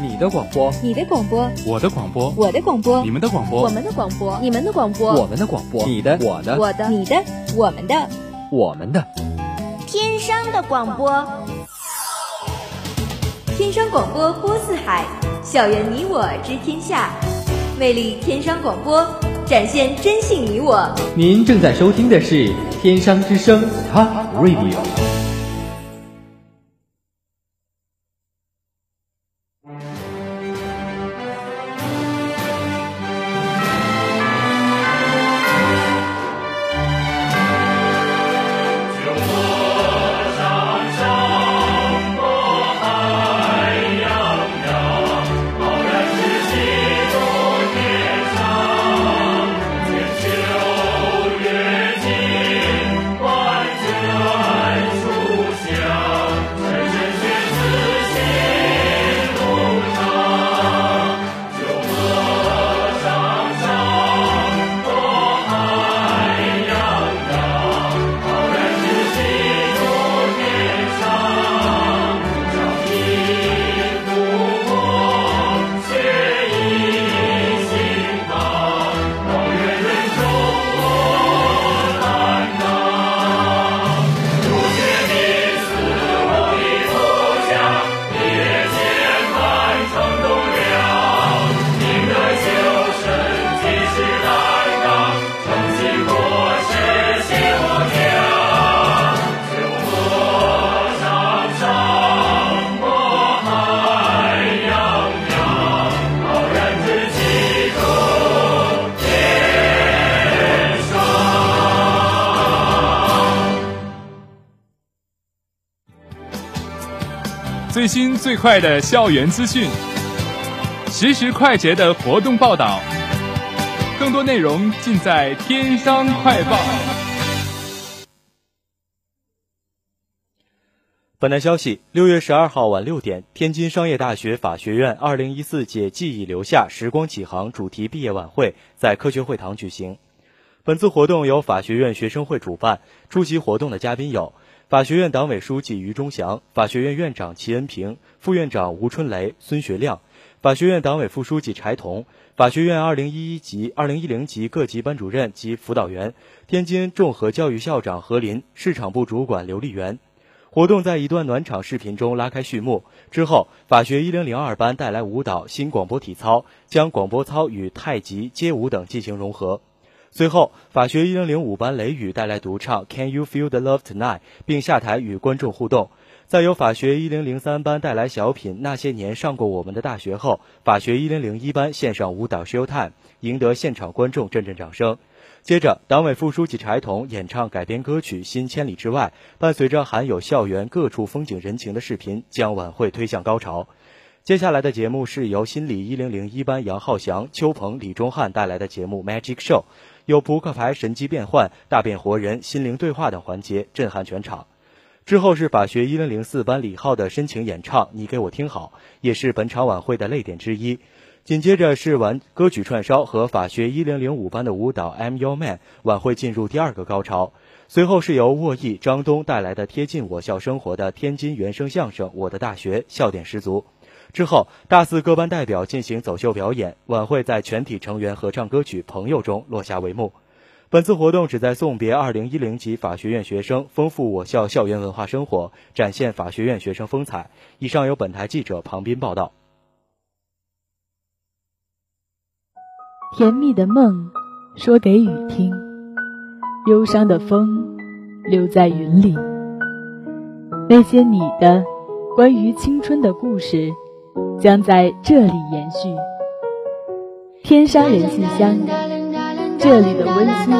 你的广播，你的广播，我的广播，我的广播，你们的广播，我们的广播，你们的广播，我们的广播，你的，我的，我的，你的，我们的，我们的，天商的广播，天商广播播四海，校园你我知天下，魅力天商广播，展现真性你我。您正在收听的是天商之声 Top Radio。最新最快的校园资讯，实时快捷的活动报道，更多内容尽在《天商快报》。本台消息：六月十二号晚六点，天津商业大学法学院二零一四届“记忆留下，时光启航”主题毕业晚会在科学会堂举行。本次活动由法学院学生会主办，出席活动的嘉宾有。法学院党委书记于忠祥、法学院院长齐恩平、副院长吴春雷、孙学亮，法学院党委副书记柴彤，法学院2011级、2010级各级班主任及辅导员，天津综合教育校长何林，市场部主管刘丽媛。活动在一段暖场视频中拉开序幕。之后，法学1002班带来舞蹈新广播体操，将广播操与太极、街舞等进行融合。随后，法学一零零五班雷雨带来独唱《Can You Feel the Love Tonight》，并下台与观众互动。再由法学一零零三班带来小品《那些年上过我们的大学》后，法学一零零一班献上舞蹈《Show Time》，赢得现场观众阵阵掌声。接着，党委副书记柴彤演唱改编歌曲《新千里之外》，伴随着含有校园各处风景人情的视频，将晚会推向高潮。接下来的节目是由心理一零零一班杨浩翔、邱鹏、李忠汉带来的节目《Magic Show》。有扑克牌神机变换、大变活人、心灵对话等环节震撼全场。之后是法学一零零四班李浩的深情演唱《你给我听好》，也是本场晚会的泪点之一。紧接着是完歌曲串烧和法学一零零五班的舞蹈《I'm Your Man》，晚会进入第二个高潮。随后是由沃毅、张东带来的贴近我校生活的天津原声相声《我的大学》，笑点十足。之后，大四各班代表进行走秀表演，晚会在全体成员合唱歌曲《朋友》中落下帷幕。本次活动旨在送别2010级法学院学生，丰富我校校园文化生活，展现法学院学生风采。以上由本台记者庞斌报道。甜蜜的梦，说给雨听；忧伤的风，留在云里。那些你的关于青春的故事。将在这里延续。天山人信箱，这里的温馨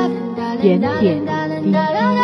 点点滴滴。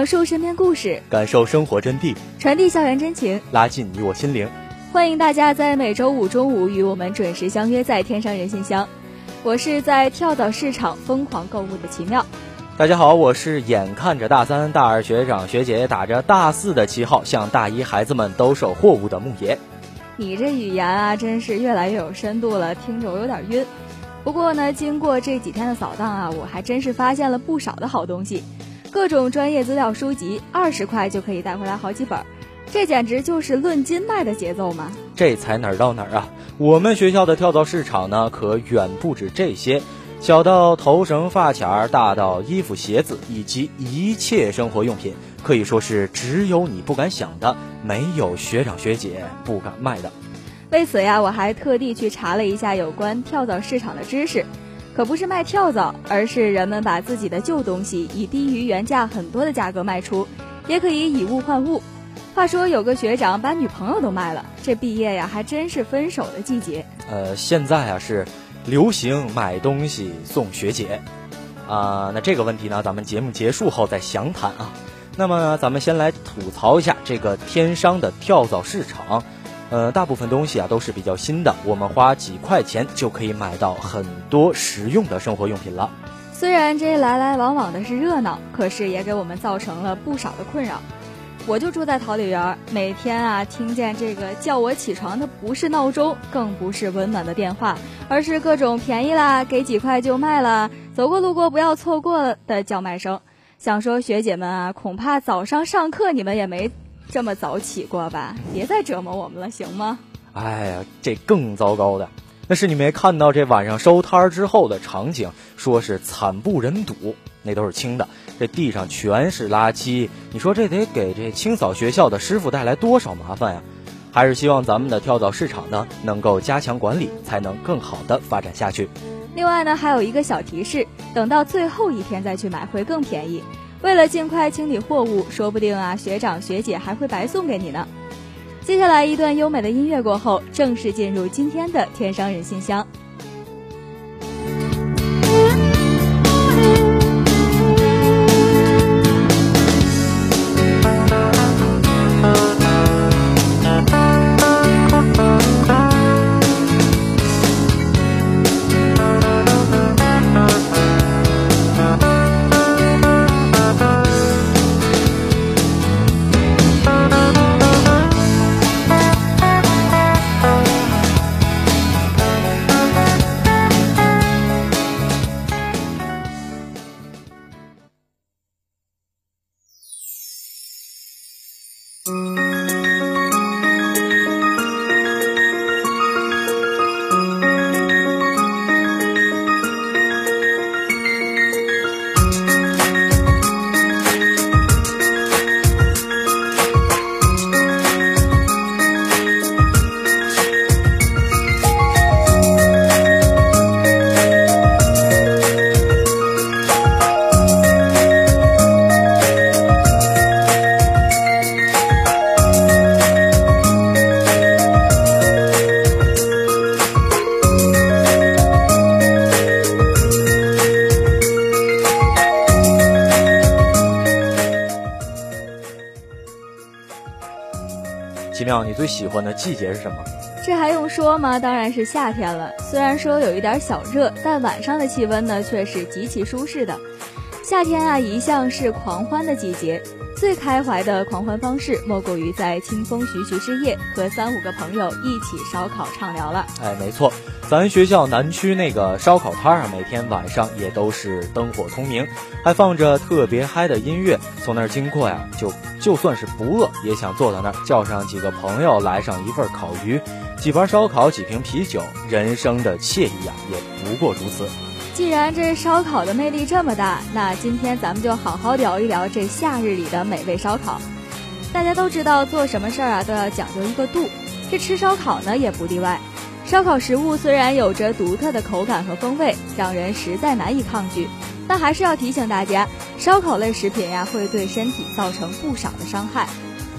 讲述身边故事，感受生活真谛，传递校园真情，拉近你我心灵。欢迎大家在每周五中午与我们准时相约在天上人信箱。我是在跳蚤市场疯狂购物的奇妙。大家好，我是眼看着大三、大二学长学姐打着大四的旗号向大一孩子们兜售货物的木爷。你这语言啊，真是越来越有深度了，听着我有点晕。不过呢，经过这几天的扫荡啊，我还真是发现了不少的好东西，各种专业资料书籍，二十块就可以带回来好几本，这简直就是论斤卖的节奏嘛！这才哪儿到哪儿啊！我们学校的跳蚤市场呢，可远不止这些，小到头绳发卡，大到衣服鞋子，以及一切生活用品，可以说是只有你不敢想的，没有学长学姐不敢卖的。为此呀，我还特地去查了一下有关跳蚤市场的知识，可不是卖跳蚤，而是人们把自己的旧东西以低于原价很多的价格卖出，也可以以物换物。话说有个学长把女朋友都卖了，这毕业呀还真是分手的季节。呃，现在啊是流行买东西送学姐，啊，那这个问题呢，咱们节目结束后再详谈啊。那么咱们先来吐槽一下这个天商的跳蚤市场。呃，大部分东西啊都是比较新的，我们花几块钱就可以买到很多实用的生活用品了。虽然这来来往往的是热闹，可是也给我们造成了不少的困扰。我就住在桃李园，每天啊听见这个叫我起床的不是闹钟，更不是温暖的电话，而是各种便宜啦，给几块就卖了，走过路过不要错过的叫卖声。想说学姐们啊，恐怕早上上课你们也没。这么早起过吧？别再折磨我们了，行吗？哎呀，这更糟糕的，那是你没看到这晚上收摊儿之后的场景，说是惨不忍睹。那都是清的，这地上全是垃圾。你说这得给这清扫学校的师傅带来多少麻烦呀？还是希望咱们的跳蚤市场呢，能够加强管理，才能更好的发展下去。另外呢，还有一个小提示，等到最后一天再去买会更便宜。为了尽快清理货物，说不定啊，学长学姐还会白送给你呢。接下来一段优美的音乐过后，正式进入今天的天商人信箱。最喜欢的季节是什么？这还用说吗？当然是夏天了。虽然说有一点小热，但晚上的气温呢却是极其舒适的。夏天啊，一向是狂欢的季节。最开怀的狂欢方式，莫过于在清风徐徐之夜，和三五个朋友一起烧烤畅聊了。哎，没错，咱学校南区那个烧烤摊儿啊，每天晚上也都是灯火通明，还放着特别嗨的音乐。从那儿经过呀，就就算是不饿，也想坐在那儿，叫上几个朋友，来上一份烤鱼，几盘烧烤，几瓶啤酒，人生的惬意啊，也不过如此。既然这烧烤的魅力这么大，那今天咱们就好好聊一聊这夏日里的美味烧烤。大家都知道，做什么事儿啊都要讲究一个度，这吃烧烤呢也不例外。烧烤食物虽然有着独特的口感和风味，让人实在难以抗拒，但还是要提醒大家，烧烤类食品呀会对身体造成不少的伤害。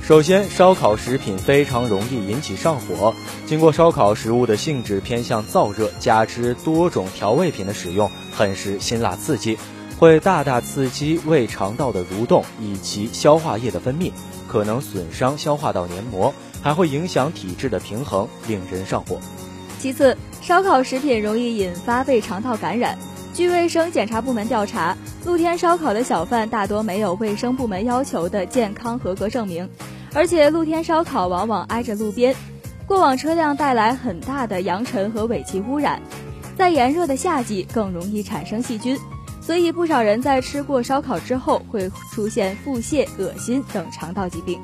首先，烧烤食品非常容易引起上火。经过烧烤食物的性质偏向燥热，加之多种调味品的使用，很是辛辣刺激，会大大刺激胃肠道的蠕动以及消化液的分泌，可能损伤消化道黏膜，还会影响体质的平衡，令人上火。其次，烧烤食品容易引发胃肠道感染。据卫生检查部门调查，露天烧烤的小贩大多没有卫生部门要求的健康合格证明，而且露天烧烤往往挨着路边，过往车辆带来很大的扬尘和尾气污染，在炎热的夏季更容易产生细菌，所以不少人在吃过烧烤之后会出现腹泻、恶心等肠道疾病。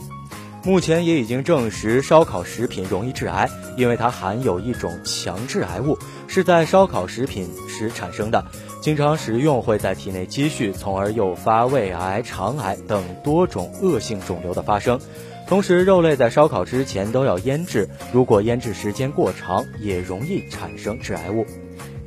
目前也已经证实，烧烤食品容易致癌，因为它含有一种强致癌物，是在烧烤食品时产生的。经常食用会在体内积蓄，从而诱发胃癌、肠癌等多种恶性肿瘤的发生。同时，肉类在烧烤之前都要腌制，如果腌制时间过长，也容易产生致癌物。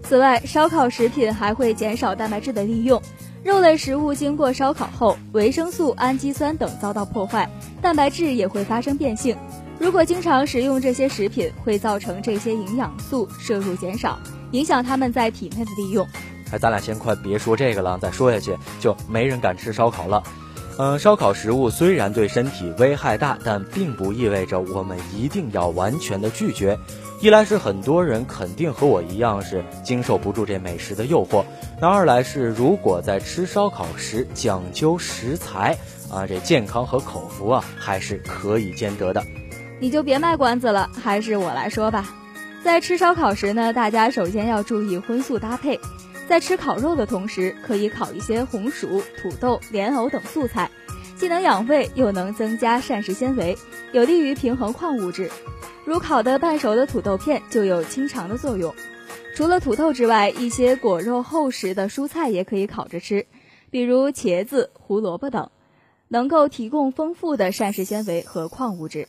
此外，烧烤食品还会减少蛋白质的利用。肉类食物经过烧烤后，维生素、氨基酸等遭到破坏，蛋白质也会发生变性。如果经常食用这些食品，会造成这些营养素摄入减少，影响它们在体内的利用。哎，咱俩先快别说这个了，再说下去就没人敢吃烧烤了。嗯，烧烤食物虽然对身体危害大，但并不意味着我们一定要完全的拒绝。一来是很多人肯定和我一样是经受不住这美食的诱惑，那二来是如果在吃烧烤时讲究食材啊，这健康和口福啊还是可以兼得的。你就别卖关子了，还是我来说吧。在吃烧烤时呢，大家首先要注意荤素搭配，在吃烤肉的同时，可以烤一些红薯、土豆、莲藕等素菜，既能养胃，又能增加膳食纤维，有利于平衡矿物质。如烤的半熟的土豆片就有清肠的作用。除了土豆之外，一些果肉厚实的蔬菜也可以烤着吃，比如茄子、胡萝卜等，能够提供丰富的膳食纤维和矿物质。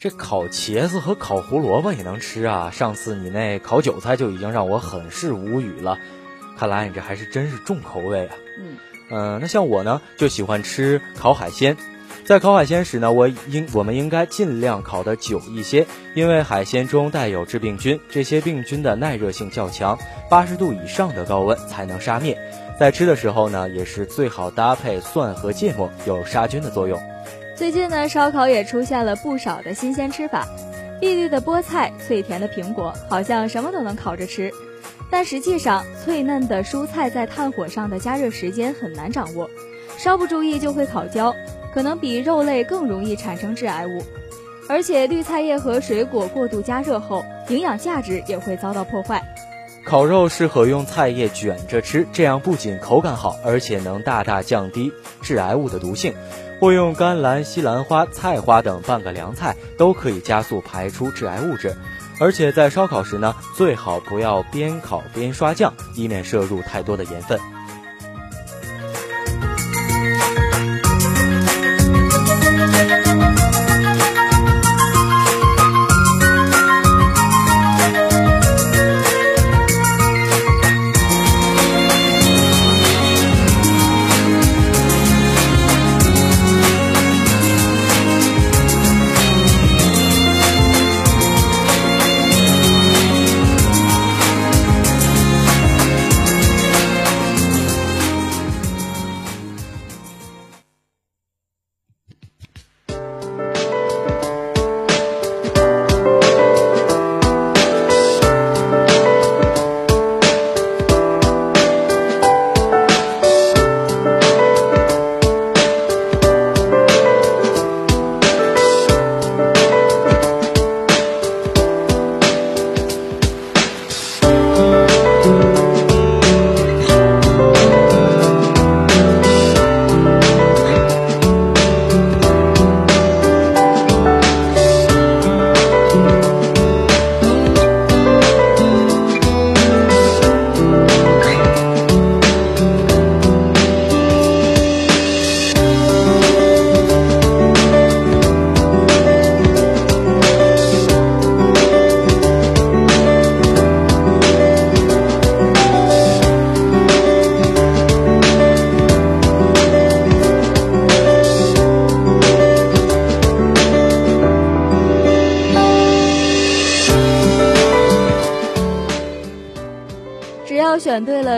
这烤茄子和烤胡萝卜也能吃啊！上次你那烤韭菜就已经让我很是无语了，看来你这还是真是重口味啊。嗯，嗯，那像我呢，就喜欢吃烤海鲜。在烤海鲜时呢，我应我们应该尽量烤得久一些，因为海鲜中带有致病菌，这些病菌的耐热性较强，八十度以上的高温才能杀灭。在吃的时候呢，也是最好搭配蒜和芥末，有杀菌的作用。最近呢，烧烤也出现了不少的新鲜吃法，碧绿的菠菜、脆甜的苹果，好像什么都能烤着吃。但实际上，脆嫩的蔬菜在炭火上的加热时间很难掌握，稍不注意就会烤焦。可能比肉类更容易产生致癌物，而且绿菜叶和水果过度加热后，营养价值也会遭到破坏。烤肉适合用菜叶卷着吃，这样不仅口感好，而且能大大降低致癌物的毒性。或用甘蓝、西兰花、菜花等拌个凉菜，都可以加速排出致癌物质。而且在烧烤时呢，最好不要边烤边刷酱，以免摄入太多的盐分。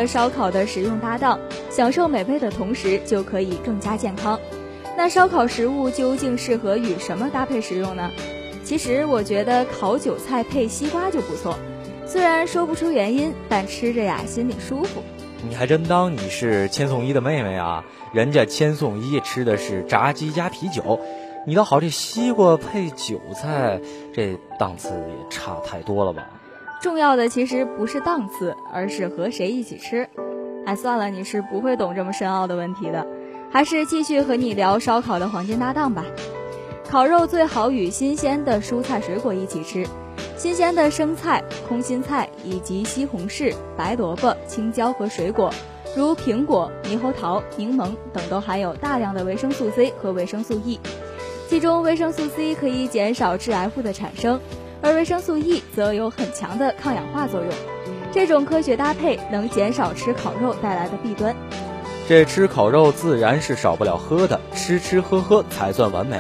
了烧烤的食用搭档，享受美味的同时就可以更加健康。那烧烤食物究竟适合与什么搭配食用呢？其实我觉得烤韭菜配西瓜就不错，虽然说不出原因，但吃着呀心里舒服。你还真当你是千颂伊的妹妹啊？人家千颂伊吃的是炸鸡加啤酒，你倒好，这西瓜配韭菜，这档次也差太多了吧？重要的其实不是档次，而是和谁一起吃。哎，算了，你是不会懂这么深奥的问题的，还是继续和你聊烧烤的黄金搭档吧。烤肉最好与新鲜的蔬菜水果一起吃，新鲜的生菜、空心菜以及西红柿、白萝卜、青椒和水果，如苹果、猕猴桃、柠檬等都含有大量的维生素 C 和维生素 E，其中维生素 C 可以减少致癌物的产生，而维生素 E 则有很强的抗氧化作用。这种科学搭配能减少吃烤肉带来的弊端。这吃烤肉自然是少不了喝的，吃吃喝喝才算完美。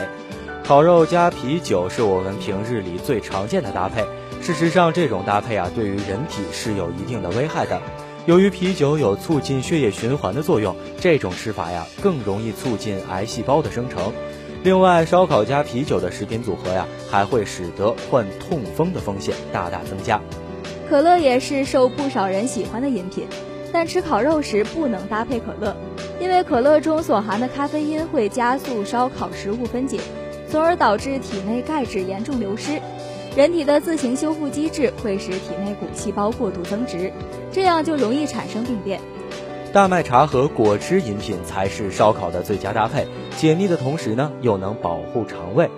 烤肉加啤酒是我们平日里最常见的搭配。事实上，这种搭配啊，对于人体是有一定的危害的。由于啤酒有促进血液循环的作用，这种吃法呀，更容易促进癌细胞的生成。另外，烧烤加啤酒的食品组合呀，还会使得患痛风的风险大大增加。可乐也是受不少人喜欢的饮品，但吃烤肉时不能搭配可乐，因为可乐中所含的咖啡因会加速烧烤食物分解。从而导致体内钙质严重流失，人体的自行修复机制会使体内骨细胞过度增殖，这样就容易产生病变。大麦茶和果汁饮品才是烧烤的最佳搭配，解腻的同时呢，又能保护肠胃。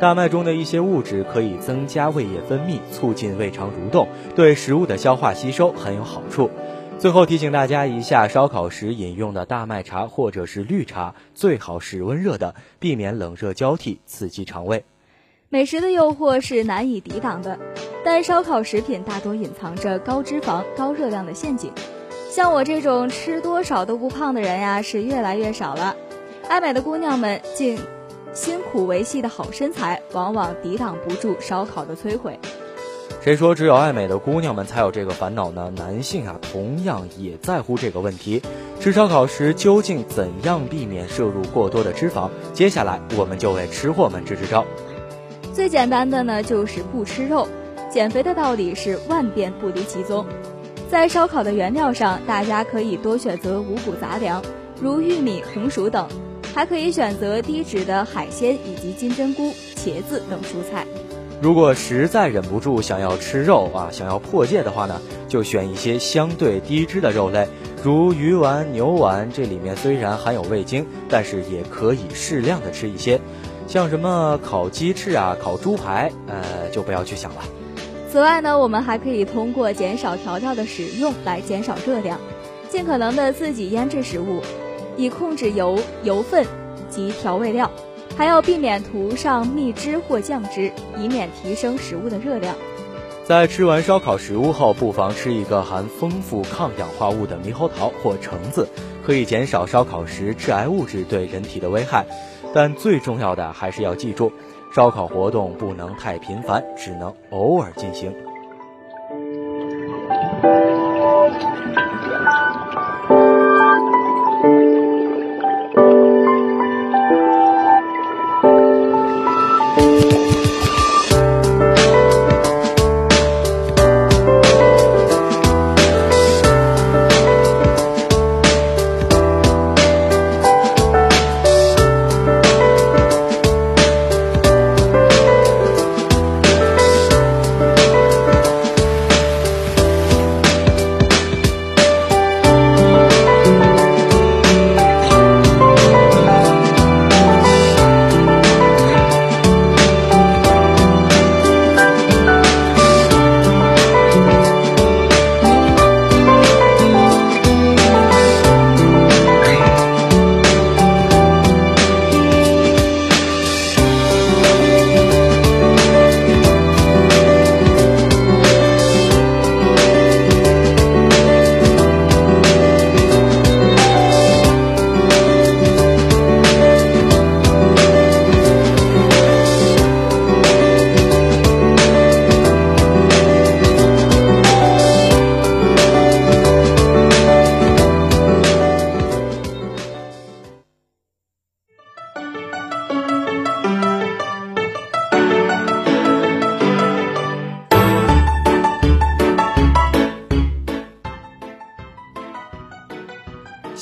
大麦中的一些物质可以增加胃液分泌，促进胃肠蠕动，对食物的消化吸收很有好处。最后提醒大家一下，烧烤时饮用的大麦茶或者是绿茶，最好是温热的，避免冷热交替刺激肠胃。美食的诱惑是难以抵挡的，但烧烤食品大多隐藏着高脂肪、高热量的陷阱。像我这种吃多少都不胖的人呀，是越来越少了。爱美的姑娘们竟辛苦维系的好身材，往往抵挡不住烧烤的摧毁。谁说只有爱美的姑娘们才有这个烦恼呢？男性啊，同样也在乎这个问题。吃烧烤时究竟怎样避免摄入过多的脂肪？接下来我们就为吃货们支支招。最简单的呢，就是不吃肉。减肥的道理是万变不离其宗。在烧烤的原料上，大家可以多选择五谷杂粮，如玉米、红薯等，还可以选择低脂的海鲜以及金针菇、茄子等蔬菜。如果实在忍不住想要吃肉啊，想要破戒的话呢，就选一些相对低脂的肉类，如鱼丸、牛丸。这里面虽然含有味精，但是也可以适量的吃一些。像什么烤鸡翅啊、烤猪排，呃，就不要去想了。此外呢，我们还可以通过减少调料的使用来减少热量，尽可能的自己腌制食物，以控制油、油分及调味料。还要避免涂上蜜汁或酱汁，以免提升食物的热量。在吃完烧烤食物后，不妨吃一个含丰富抗氧化物的猕猴桃或橙子，可以减少烧烤时致癌物质对人体的危害。但最重要的还是要记住，烧烤活动不能太频繁，只能偶尔进行。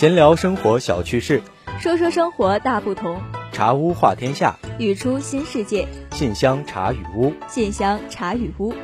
闲聊生活小趣事，说说生活大不同。茶屋话天下，语出新世界。信箱茶语屋，信箱茶语屋。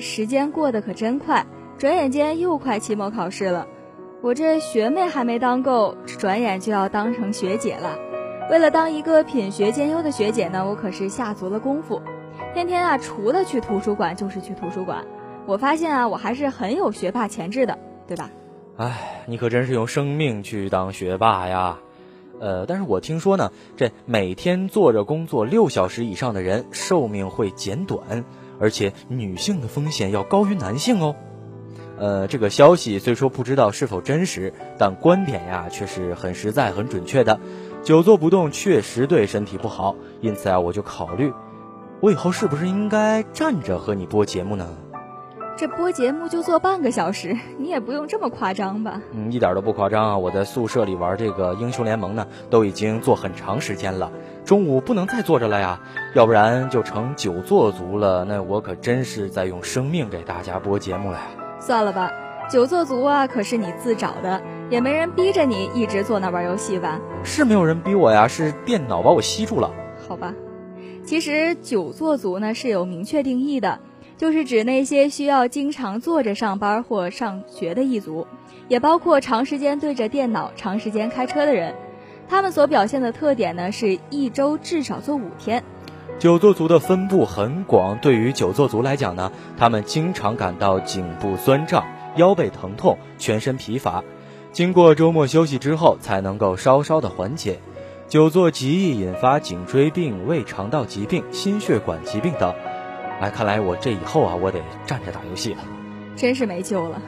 时间过得可真快，转眼间又快期末考试了。我这学妹还没当够，转眼就要当成学姐了。为了当一个品学兼优的学姐呢，我可是下足了功夫，天天啊，除了去图书馆就是去图书馆。我发现啊，我还是很有学霸潜质的，对吧？哎，你可真是用生命去当学霸呀！呃，但是我听说呢，这每天坐着工作六小时以上的人，寿命会减短。而且女性的风险要高于男性哦，呃，这个消息虽说不知道是否真实，但观点呀却是很实在、很准确的。久坐不动确实对身体不好，因此啊，我就考虑，我以后是不是应该站着和你播节目呢？这播节目就做半个小时，你也不用这么夸张吧？嗯，一点都不夸张啊！我在宿舍里玩这个英雄联盟呢，都已经做很长时间了。中午不能再坐着了呀，要不然就成久坐族了。那我可真是在用生命给大家播节目了呀！算了吧，久坐族啊，可是你自找的，也没人逼着你一直坐那玩游戏吧？是没有人逼我呀，是电脑把我吸住了。好吧，其实久坐族呢是有明确定义的。就是指那些需要经常坐着上班或上学的一族，也包括长时间对着电脑、长时间开车的人。他们所表现的特点呢，是一周至少做五天。久坐族的分布很广，对于久坐族来讲呢，他们经常感到颈部酸胀、腰背疼痛、全身疲乏，经过周末休息之后才能够稍稍的缓解。久坐极易引发颈椎病、胃肠道疾病、心血管疾病等。哎，看来我这以后啊，我得站着打游戏了，真是没救了。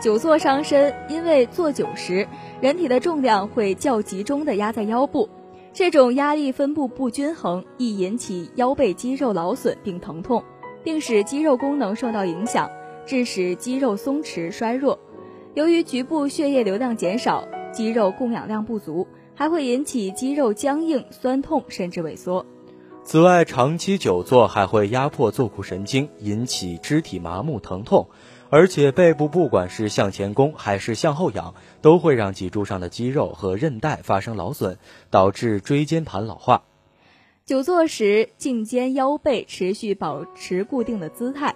久坐伤身，因为坐久时，人体的重量会较集中的压在腰部，这种压力分布不均衡，易引起腰背肌肉劳损并疼痛，并使肌肉功能受到影响，致使肌肉松弛衰弱。由于局部血液流量减少，肌肉供氧量不足，还会引起肌肉僵硬、酸痛，甚至萎缩。此外，长期久坐还会压迫坐骨神经，引起肢体麻木疼痛，而且背部不管是向前弓还是向后仰，都会让脊柱上的肌肉和韧带发生劳损，导致椎间盘老化。久坐时，颈肩腰背持续保持固定的姿态，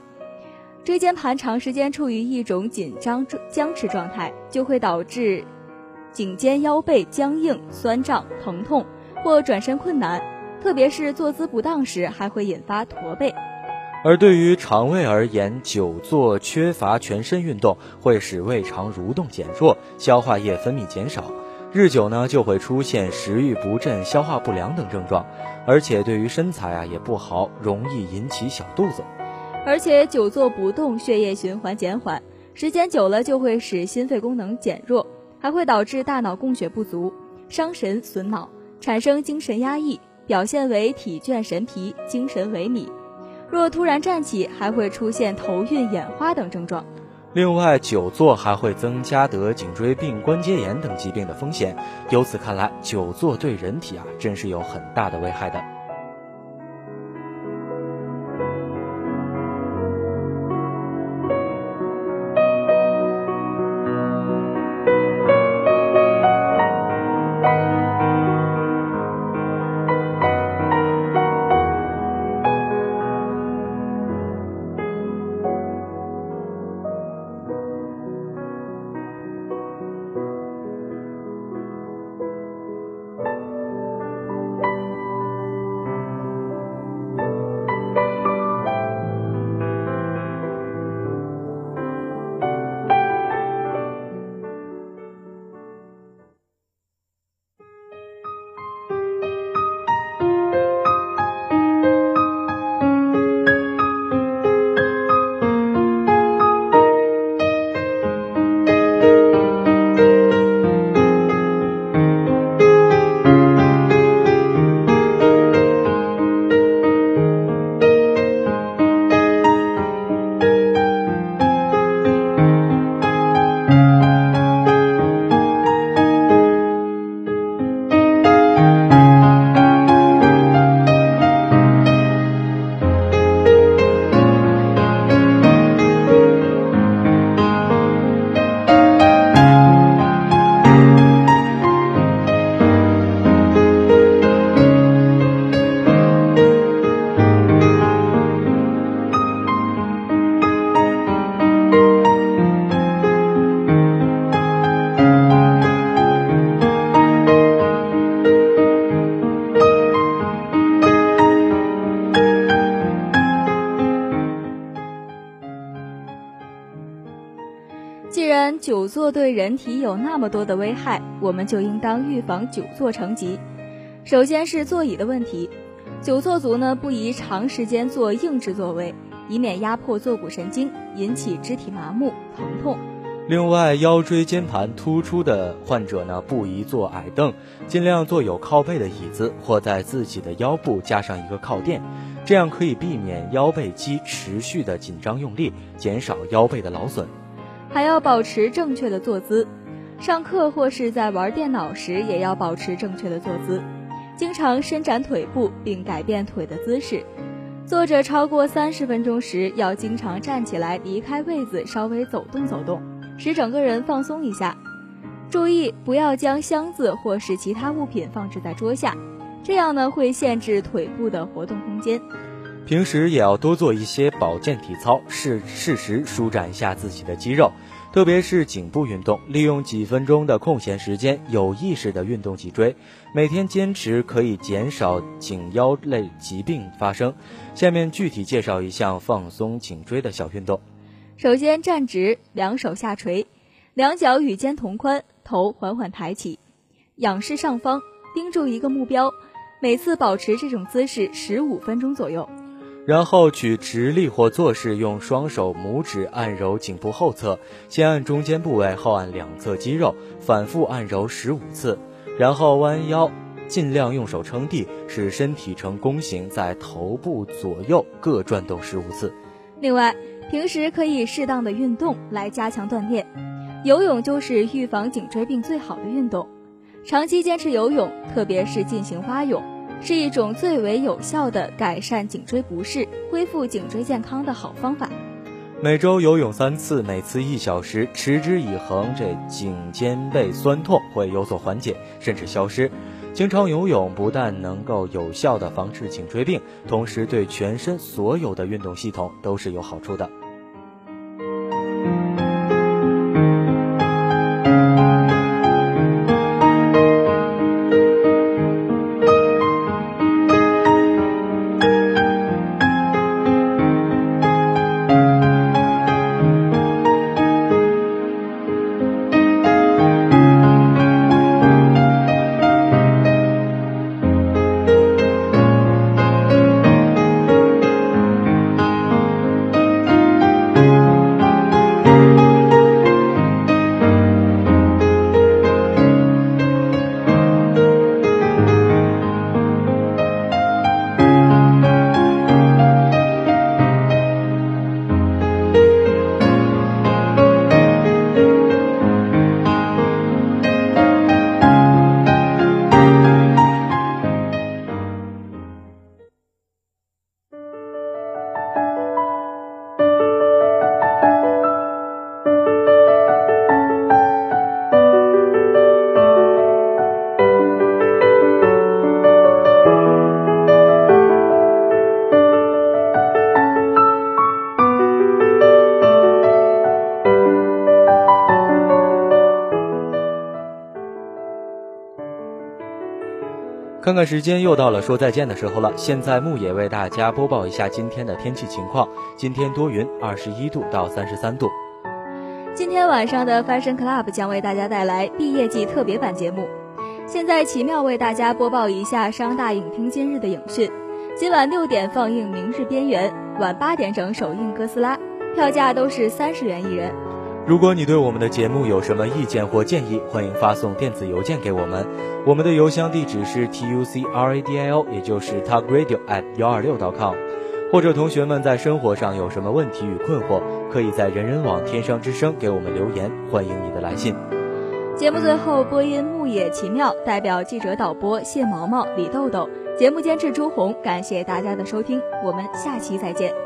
椎间盘长时间处于一种紧张僵持状态，就会导致颈肩腰背僵硬、酸胀、疼痛或转身困难。特别是坐姿不当时，还会引发驼背。而对于肠胃而言，久坐缺乏全身运动，会使胃肠蠕动减弱，消化液分泌减少，日久呢就会出现食欲不振、消化不良等症状。而且对于身材啊也不好，容易引起小肚子。而且久坐不动，血液循环减缓，时间久了就会使心肺功能减弱，还会导致大脑供血不足，伤神损脑，产生精神压抑。表现为体倦神疲、精神萎靡，若突然站起，还会出现头晕、眼花等症状。另外，久坐还会增加得颈椎病、关节炎等疾病的风险。由此看来，久坐对人体啊，真是有很大的危害的。久坐对人体有那么多的危害，我们就应当预防久坐成疾。首先是座椅的问题，久坐族呢不宜长时间坐硬质座位，以免压迫坐骨神经，引起肢体麻木、疼痛。另外，腰椎间盘突出的患者呢，不宜坐矮凳，尽量坐有靠背的椅子，或在自己的腰部加上一个靠垫，这样可以避免腰背肌持续的紧张用力，减少腰背的劳损。还要保持正确的坐姿，上课或是在玩电脑时也要保持正确的坐姿，经常伸展腿部并改变腿的姿势。坐着超过三十分钟时，要经常站起来离开位子，稍微走动走动。使整个人放松一下，注意不要将箱子或是其他物品放置在桌下，这样呢会限制腿部的活动空间。平时也要多做一些保健体操，适适时舒展一下自己的肌肉，特别是颈部运动。利用几分钟的空闲时间，有意识的运动脊椎，每天坚持可以减少颈腰类疾病发生。下面具体介绍一项放松颈椎的小运动。首先站直，两手下垂，两脚与肩同宽，头缓缓抬起，仰视上方，盯住一个目标。每次保持这种姿势十五分钟左右。然后取直立或坐式，用双手拇指按揉颈部后侧，先按中间部位，后按两侧肌肉，反复按揉十五次。然后弯腰，尽量用手撑地，使身体呈弓形，在头部左右各转动十五次。另外。平时可以适当的运动来加强锻炼，游泳就是预防颈椎病最好的运动。长期坚持游泳，特别是进行蛙泳，是一种最为有效的改善颈椎不适、恢复颈椎健康的好方法。每周游泳三次，每次一小时，持之以恒，这颈肩背酸痛会有所缓解，甚至消失。经常游泳不但能够有效的防治颈椎病，同时对全身所有的运动系统都是有好处的。看看时间，又到了说再见的时候了。现在木野为大家播报一下今天的天气情况：今天多云，二十一度到三十三度。今天晚上的 Fashion Club 将为大家带来毕业季特别版节目。现在奇妙为大家播报一下商大影厅今日的影讯：今晚六点放映《明日边缘》，晚八点整首映《哥斯拉》，票价都是三十元一人。如果你对我们的节目有什么意见或建议，欢迎发送电子邮件给我们。我们的邮箱地址是 t u c r a d i o，也就是 talk radio at 幺二六 .com。或者同学们在生活上有什么问题与困惑，可以在人人网天上之声给我们留言，欢迎你的来信。节目最后播音牧野奇妙，代表记者导播谢毛毛、李豆豆，节目监制朱红，感谢大家的收听，我们下期再见。